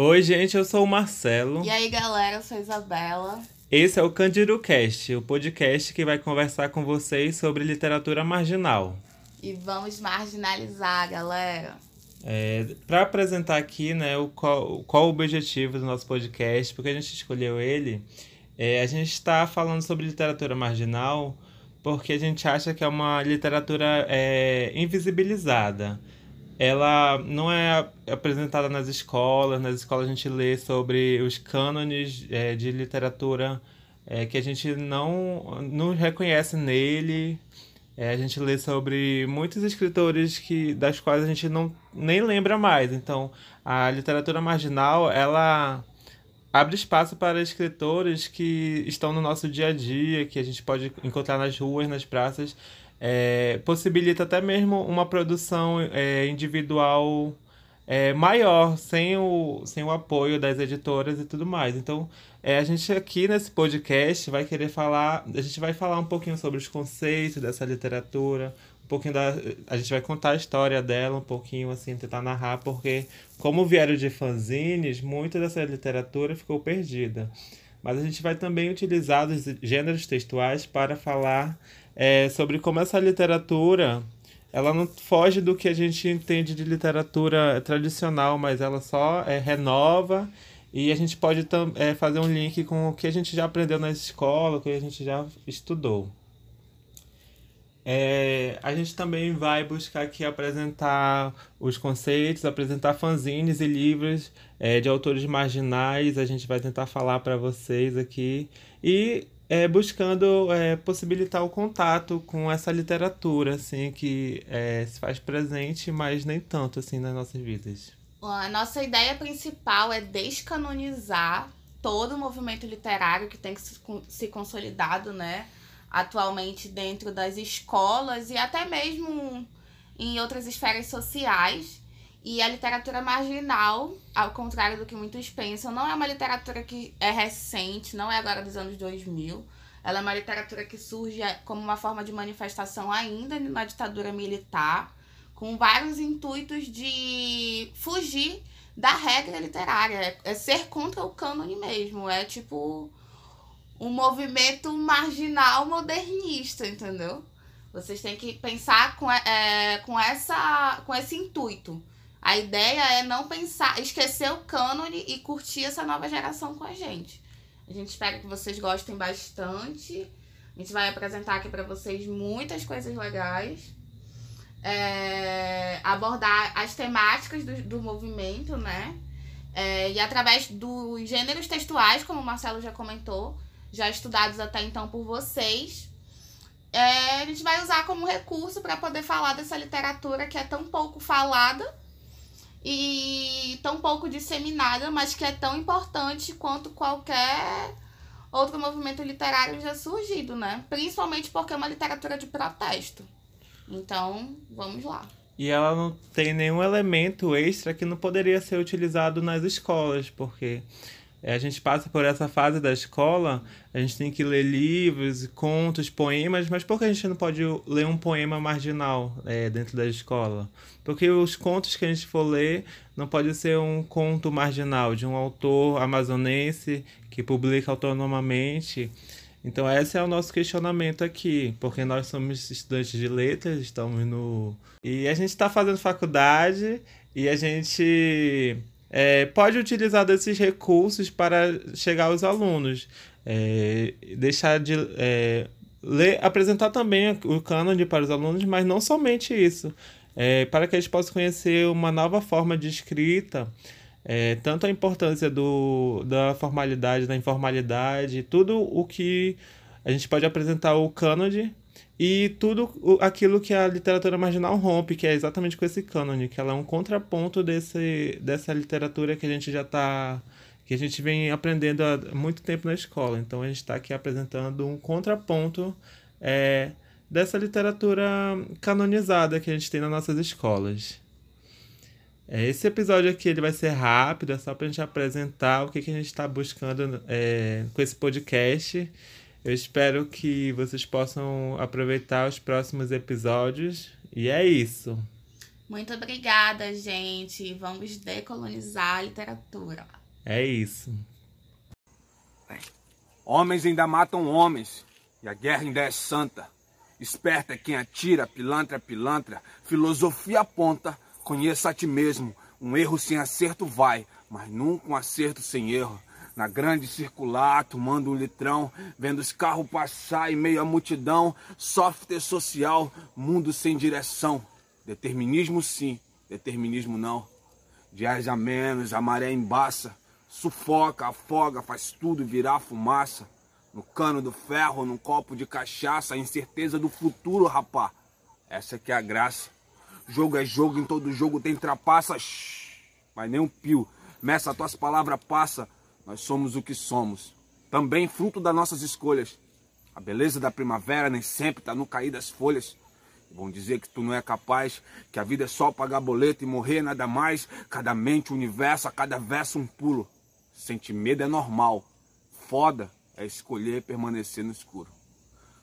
Oi, gente, eu sou o Marcelo. E aí, galera, eu sou a Isabela. Esse é o CandiruCast, o podcast que vai conversar com vocês sobre literatura marginal. E vamos marginalizar, galera. É, Para apresentar aqui né, o qual, qual o objetivo do nosso podcast, porque a gente escolheu ele, é, a gente está falando sobre literatura marginal porque a gente acha que é uma literatura é, invisibilizada. Ela não é apresentada nas escolas, nas escolas a gente lê sobre os cânones é, de literatura é, que a gente não, não reconhece nele. É, a gente lê sobre muitos escritores que, das quais a gente não, nem lembra mais. Então, a literatura marginal, ela abre espaço para escritores que estão no nosso dia a dia, que a gente pode encontrar nas ruas, nas praças, é, possibilita até mesmo uma produção é, individual é, maior, sem o, sem o apoio das editoras e tudo mais. Então, é, a gente aqui nesse podcast vai querer falar, a gente vai falar um pouquinho sobre os conceitos dessa literatura, um pouquinho da. A gente vai contar a história dela, um pouquinho assim, tentar narrar, porque, como vieram de fanzines, muita dessa literatura ficou perdida. Mas a gente vai também utilizar os gêneros textuais para falar é, sobre como essa literatura ela não foge do que a gente entende de literatura tradicional, mas ela só é, renova e a gente pode é, fazer um link com o que a gente já aprendeu na escola, o que a gente já estudou. É, a gente também vai buscar aqui apresentar os conceitos, apresentar fanzines e livros é, de autores marginais. A gente vai tentar falar para vocês aqui e é, buscando é, possibilitar o contato com essa literatura, assim, que é, se faz presente, mas nem tanto, assim, nas nossas vidas. A nossa ideia principal é descanonizar todo o movimento literário que tem se consolidado, né? atualmente dentro das escolas e até mesmo em outras esferas sociais. E a literatura marginal, ao contrário do que muitos pensam, não é uma literatura que é recente, não é agora dos anos 2000. Ela é uma literatura que surge como uma forma de manifestação ainda na ditadura militar, com vários intuitos de fugir da regra literária, é ser contra o cânone mesmo, é tipo um movimento marginal modernista, entendeu? Vocês têm que pensar com, é, com, essa, com esse intuito. A ideia é não pensar, esquecer o cânone e curtir essa nova geração com a gente. A gente espera que vocês gostem bastante. A gente vai apresentar aqui para vocês muitas coisas legais. É, abordar as temáticas do, do movimento, né? É, e através dos gêneros textuais, como o Marcelo já comentou, já estudados até então por vocês. É, a gente vai usar como recurso para poder falar dessa literatura que é tão pouco falada e tão pouco disseminada, mas que é tão importante quanto qualquer outro movimento literário já surgido, né? Principalmente porque é uma literatura de protesto. Então, vamos lá. E ela não tem nenhum elemento extra que não poderia ser utilizado nas escolas, porque a gente passa por essa fase da escola, a gente tem que ler livros, contos, poemas, mas por que a gente não pode ler um poema marginal é, dentro da escola? Porque os contos que a gente for ler não pode ser um conto marginal de um autor amazonense que publica autonomamente. Então esse é o nosso questionamento aqui, porque nós somos estudantes de letras, estamos no... E a gente está fazendo faculdade e a gente é, pode utilizar desses recursos para chegar aos alunos. É, deixar de é, ler, apresentar também o cânone para os alunos, mas não somente isso. É, para que eles possam conhecer uma nova forma de escrita, é, tanto a importância do, da formalidade, da informalidade, tudo o que a gente pode apresentar o cânone e tudo aquilo que a literatura marginal rompe, que é exatamente com esse cânone, que ela é um contraponto desse, dessa literatura que a gente já está que a gente vem aprendendo há muito tempo na escola. Então a gente está aqui apresentando um contraponto é, dessa literatura canonizada que a gente tem nas nossas escolas. É, esse episódio aqui ele vai ser rápido, é só para a gente apresentar o que, que a gente está buscando é, com esse podcast. Eu espero que vocês possam aproveitar os próximos episódios. E é isso. Muito obrigada, gente. Vamos decolonizar a literatura. É isso. Homens ainda matam homens, e a guerra ainda é santa. Esperta é quem atira, pilantra é pilantra, filosofia aponta, conheça a ti mesmo. Um erro sem acerto vai, mas nunca um acerto sem erro. Na grande circular, tomando um litrão, vendo os carros passar em meio à multidão, software social, mundo sem direção. Determinismo sim, determinismo não. Dias a menos, a maré embaça, sufoca, afoga, faz tudo virar fumaça. No cano do ferro, num copo de cachaça, a incerteza do futuro, rapá. Essa que é a graça. Jogo é jogo, em todo jogo tem trapaça. Shhh, mas nem um pio. Meça, tuas palavras passa. Nós somos o que somos. Também fruto das nossas escolhas. A beleza da primavera nem sempre tá no cair das folhas. Vão dizer que tu não é capaz, que a vida é só pagar boleto e morrer nada mais. Cada mente, universo, a cada verso um pulo. Sentir medo é normal. Foda é escolher permanecer no escuro.